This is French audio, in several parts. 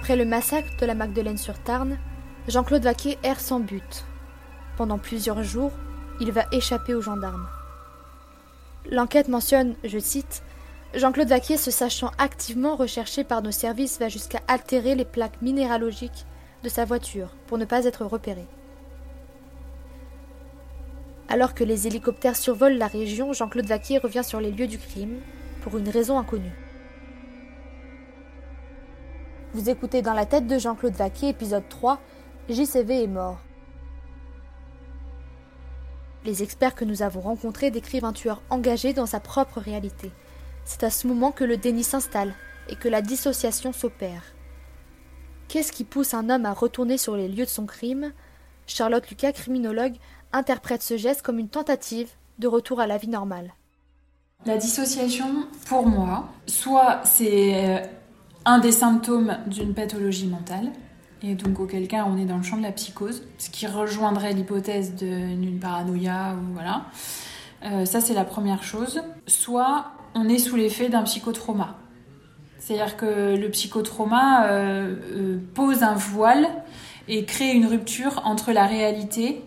Après le massacre de la Magdeleine-sur-Tarn, Jean-Claude Vaquier erre sans but. Pendant plusieurs jours, il va échapper aux gendarmes. L'enquête mentionne, je cite, Jean-Claude Vaquier, se sachant activement recherché par nos services, va jusqu'à altérer les plaques minéralogiques de sa voiture pour ne pas être repéré. Alors que les hélicoptères survolent la région, Jean-Claude Vaquier revient sur les lieux du crime pour une raison inconnue. Vous écoutez Dans la tête de Jean-Claude Vaquier, épisode 3, JCV est mort. Les experts que nous avons rencontrés décrivent un tueur engagé dans sa propre réalité. C'est à ce moment que le déni s'installe et que la dissociation s'opère. Qu'est-ce qui pousse un homme à retourner sur les lieux de son crime? Charlotte Lucas, criminologue, interprète ce geste comme une tentative de retour à la vie normale. La dissociation, pour moi, soit c'est euh, un des symptômes d'une pathologie mentale, et donc auquel cas on est dans le champ de la psychose, ce qui rejoindrait l'hypothèse d'une paranoïa voilà. Euh, ça c'est la première chose. Soit on est sous l'effet d'un psychotrauma. C'est-à-dire que le psychotrauma euh, euh, pose un voile et crée une rupture entre la réalité,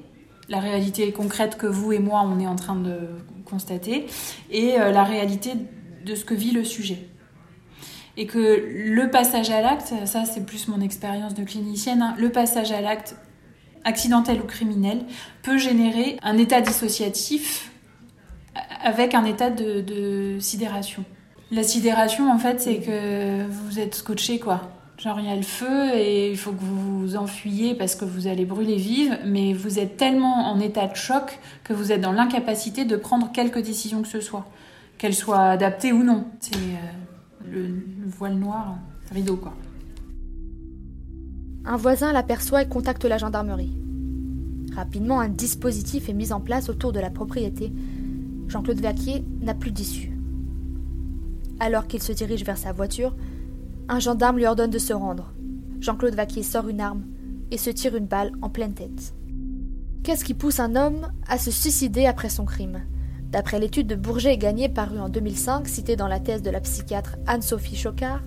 la réalité concrète que vous et moi on est en train de constater, et la réalité de ce que vit le sujet. Et que le passage à l'acte, ça c'est plus mon expérience de clinicienne, hein, le passage à l'acte accidentel ou criminel peut générer un état dissociatif avec un état de, sidération. La sidération, en fait, c'est que vous êtes scotché, quoi. Genre, il y a le feu et il faut que vous vous enfuyiez parce que vous allez brûler vive, mais vous êtes tellement en état de choc que vous êtes dans l'incapacité de prendre quelque décision que ce soit, qu'elle soit adaptée ou non. Euh, le, le voile noir, rideau, quoi. Un voisin l'aperçoit et contacte la gendarmerie. Rapidement, un dispositif est mis en place autour de la propriété Jean-Claude Vaquier n'a plus d'issue. Alors qu'il se dirige vers sa voiture, un gendarme lui ordonne de se rendre. Jean-Claude Vaquier sort une arme et se tire une balle en pleine tête. Qu'est-ce qui pousse un homme à se suicider après son crime? D'après l'étude de Bourget et Gagné parue en 2005, citée dans la thèse de la psychiatre Anne-Sophie Chocard,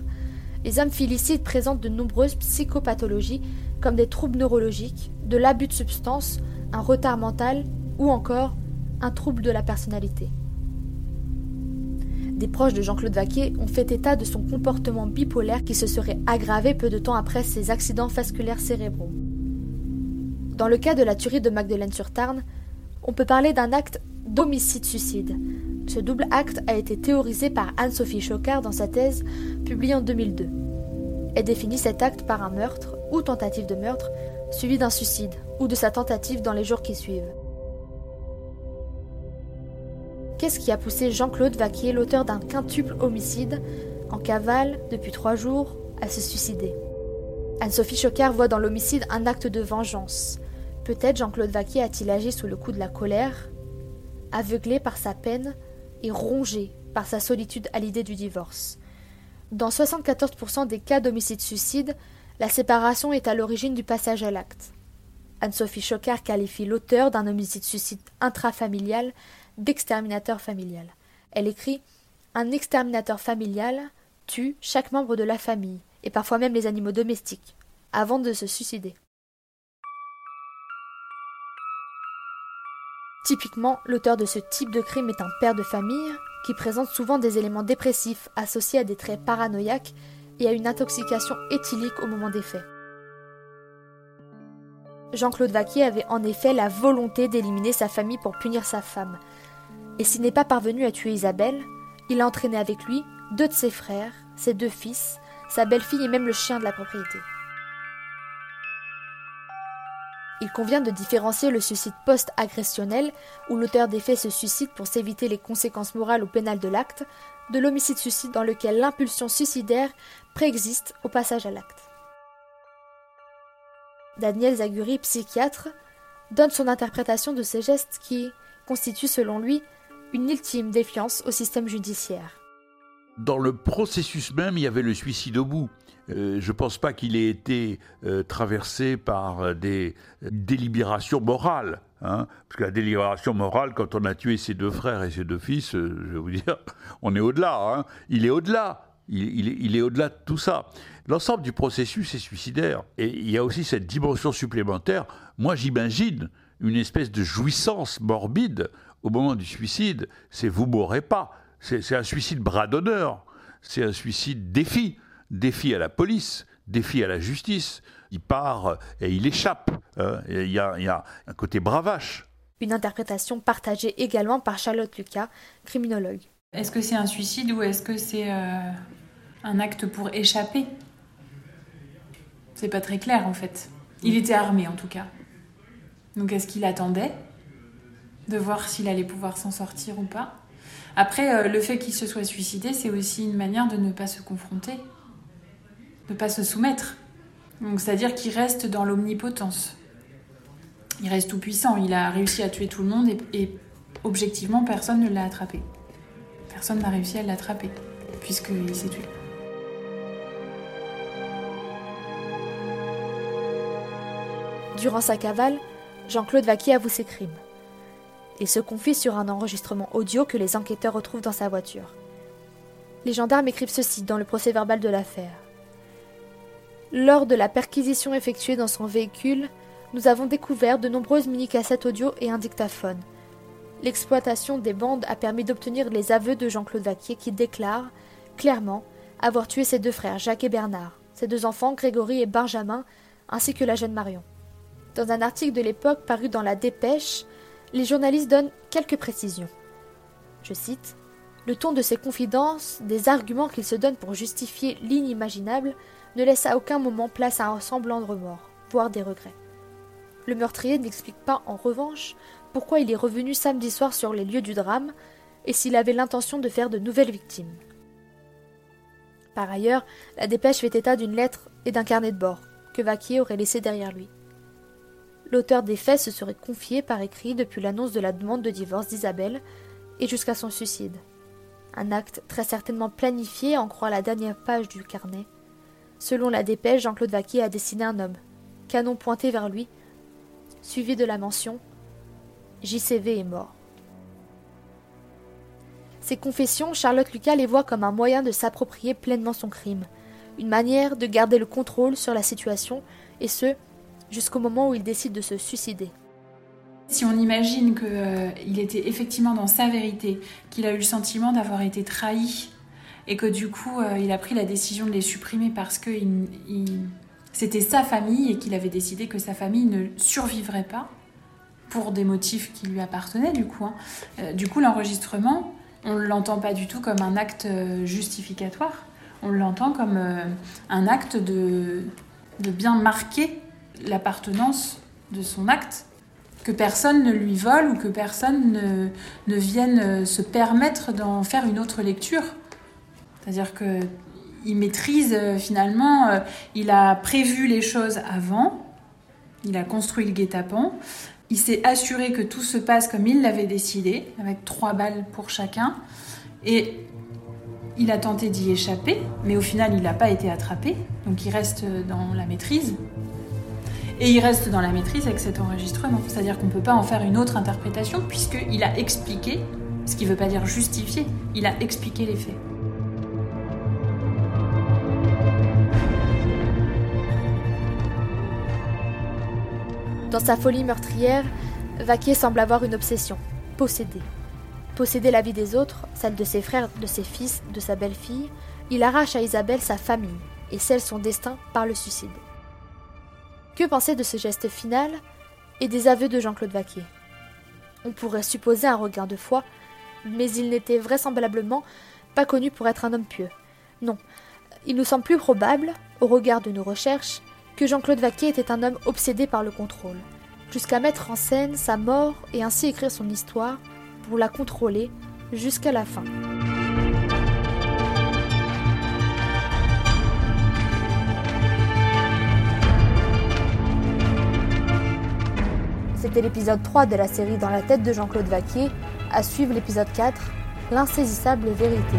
les hommes félicites présentent de nombreuses psychopathologies comme des troubles neurologiques, de l'abus de substances, un retard mental ou encore un trouble de la personnalité. Des proches de Jean-Claude Vaquier ont fait état de son comportement bipolaire qui se serait aggravé peu de temps après ses accidents vasculaires cérébraux. Dans le cas de la tuerie de Magdeleine-sur-Tarn, on peut parler d'un acte d'homicide-suicide. Ce double acte a été théorisé par Anne-Sophie Chocard dans sa thèse publiée en 2002. Elle définit cet acte par un meurtre ou tentative de meurtre suivi d'un suicide ou de sa tentative dans les jours qui suivent. Qu'est-ce qui a poussé Jean-Claude Vaquier, l'auteur d'un quintuple homicide, en cavale depuis trois jours, à se suicider? Anne-Sophie Chocard voit dans l'homicide un acte de vengeance. Peut-être Jean-Claude Vaquier a-t-il agi sous le coup de la colère, aveuglé par sa peine et rongé par sa solitude à l'idée du divorce. Dans 74% des cas d'homicide-suicide, la séparation est à l'origine du passage à l'acte. Anne-Sophie Chocard qualifie l'auteur d'un homicide-suicide intrafamilial d'exterminateur familial. Elle écrit Un exterminateur familial tue chaque membre de la famille, et parfois même les animaux domestiques, avant de se suicider. Typiquement, l'auteur de ce type de crime est un père de famille qui présente souvent des éléments dépressifs associés à des traits paranoïaques et à une intoxication éthylique au moment des faits. Jean-Claude Vaquier avait en effet la volonté d'éliminer sa famille pour punir sa femme, et s'il n'est pas parvenu à tuer Isabelle, il a entraîné avec lui deux de ses frères, ses deux fils, sa belle-fille et même le chien de la propriété. Il convient de différencier le suicide post-agressionnel, où l'auteur des faits se suicide pour s'éviter les conséquences morales ou pénales de l'acte, de l'homicide-suicide dans lequel l'impulsion suicidaire préexiste au passage à l'acte. Daniel Zaguri, psychiatre, donne son interprétation de ces gestes qui constituent selon lui une ultime défiance au système judiciaire. Dans le processus même, il y avait le suicide au bout. Euh, je ne pense pas qu'il ait été euh, traversé par des délibérations morales. Hein. parce que la délibération morale, quand on a tué ses deux frères et ses deux fils, euh, je vais vous dire, on est au-delà. Hein. il est au-delà. Il, est au-delà de tout ça. L'ensemble du processus est suicidaire. Et il y a aussi cette dimension supplémentaire. Moi, j'imagine une espèce de jouissance morbide au moment du suicide. C'est vous mourrez pas. C'est un suicide bras d'honneur. C'est un suicide défi. Défi à la police, défi à la justice. Il part et il échappe. Il y, a, il y a un côté bravache. Une interprétation partagée également par Charlotte Lucas, criminologue. Est-ce que c'est un suicide ou est-ce que c'est euh, un acte pour échapper? C'est pas très clair en fait. Il était armé en tout cas. Donc est-ce qu'il attendait de voir s'il allait pouvoir s'en sortir ou pas? Après, euh, le fait qu'il se soit suicidé, c'est aussi une manière de ne pas se confronter, de ne pas se soumettre. Donc c'est-à-dire qu'il reste dans l'omnipotence. Il reste tout puissant. Il a réussi à tuer tout le monde et objectivement, personne ne l'a attrapé personne n'a réussi à l'attraper, puisqu'il s'est tué. Durant sa cavale, Jean-Claude Vaquier avoue ses crimes. Il se confie sur un enregistrement audio que les enquêteurs retrouvent dans sa voiture. Les gendarmes écrivent ceci dans le procès-verbal de l'affaire. Lors de la perquisition effectuée dans son véhicule, nous avons découvert de nombreuses mini-cassettes audio et un dictaphone. L'exploitation des bandes a permis d'obtenir les aveux de Jean-Claude Vaquier qui déclare clairement avoir tué ses deux frères, Jacques et Bernard, ses deux enfants, Grégory et Benjamin, ainsi que la jeune Marion. Dans un article de l'époque paru dans la Dépêche, les journalistes donnent quelques précisions. Je cite Le ton de ses confidences, des arguments qu'il se donne pour justifier l'inimaginable, ne laisse à aucun moment place à un semblant de remords, voire des regrets. Le meurtrier n'explique pas, en revanche, pourquoi il est revenu samedi soir sur les lieux du drame et s'il avait l'intention de faire de nouvelles victimes. Par ailleurs, la dépêche fait état d'une lettre et d'un carnet de bord que Vaquier aurait laissé derrière lui. L'auteur des faits se serait confié par écrit depuis l'annonce de la demande de divorce d'Isabelle et jusqu'à son suicide. Un acte très certainement planifié, en croit la dernière page du carnet. Selon la dépêche, Jean-Claude Vaquier a dessiné un homme, canon pointé vers lui, suivi de la mention JCV est mort. Ces confessions, Charlotte Lucas les voit comme un moyen de s'approprier pleinement son crime, une manière de garder le contrôle sur la situation, et ce, jusqu'au moment où il décide de se suicider. Si on imagine qu'il euh, était effectivement dans sa vérité, qu'il a eu le sentiment d'avoir été trahi, et que du coup euh, il a pris la décision de les supprimer parce que c'était sa famille et qu'il avait décidé que sa famille ne survivrait pas, pour des motifs qui lui appartenaient du coup. Hein. Euh, du coup, l'enregistrement, on ne l'entend pas du tout comme un acte justificatoire, on l'entend comme un acte de, de bien marquer l'appartenance de son acte, que personne ne lui vole ou que personne ne, ne vienne se permettre d'en faire une autre lecture. C'est-à-dire que il maîtrise finalement, il a prévu les choses avant, il a construit le guet-apens, il s'est assuré que tout se passe comme il l'avait décidé, avec trois balles pour chacun. Et il a tenté d'y échapper, mais au final, il n'a pas été attrapé. Donc il reste dans la maîtrise. Et il reste dans la maîtrise avec cet enregistrement. C'est-à-dire qu'on ne peut pas en faire une autre interprétation, puisqu'il a expliqué, ce qui ne veut pas dire justifier, il a expliqué les faits. Dans sa folie meurtrière, Vaquier semble avoir une obsession, posséder. Posséder la vie des autres, celle de ses frères, de ses fils, de sa belle-fille, il arrache à Isabelle sa famille et scelle son destin par le suicide. Que penser de ce geste final et des aveux de Jean-Claude Vaquier On pourrait supposer un regard de foi, mais il n'était vraisemblablement pas connu pour être un homme pieux. Non, il nous semble plus probable, au regard de nos recherches, que Jean-Claude Vaquier était un homme obsédé par le contrôle, jusqu'à mettre en scène sa mort et ainsi écrire son histoire pour la contrôler jusqu'à la fin. C'était l'épisode 3 de la série Dans la tête de Jean-Claude Vaquier, à suivre l'épisode 4, L'insaisissable vérité.